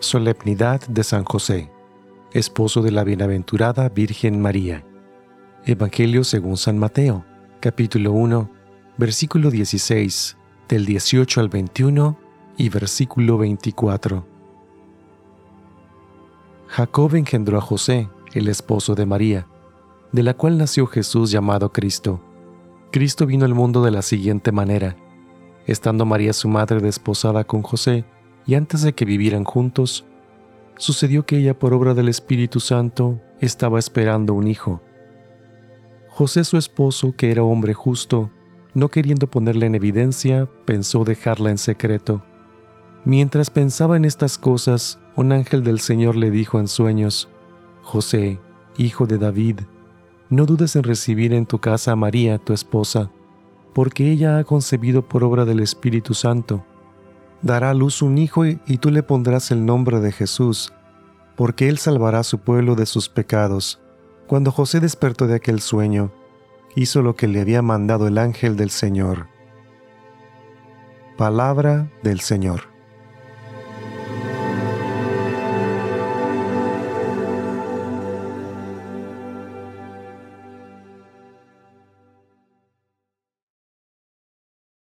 Solemnidad de San José, esposo de la bienaventurada Virgen María. Evangelio según San Mateo, capítulo 1, versículo 16, del 18 al 21 y versículo 24. Jacob engendró a José, el esposo de María, de la cual nació Jesús llamado Cristo. Cristo vino al mundo de la siguiente manera. Estando María su madre desposada con José, y antes de que vivieran juntos, sucedió que ella por obra del Espíritu Santo estaba esperando un hijo. José su esposo, que era hombre justo, no queriendo ponerla en evidencia, pensó dejarla en secreto. Mientras pensaba en estas cosas, un ángel del Señor le dijo en sueños, José, hijo de David, no dudes en recibir en tu casa a María, tu esposa, porque ella ha concebido por obra del Espíritu Santo dará a luz un hijo y, tú le pondrás el nombre de Jesús, porque él salvará a su pueblo de sus pecados. Cuando José despertó de aquel sueño, hizo lo que le había mandado el ángel del Señor. Palabra del Señor.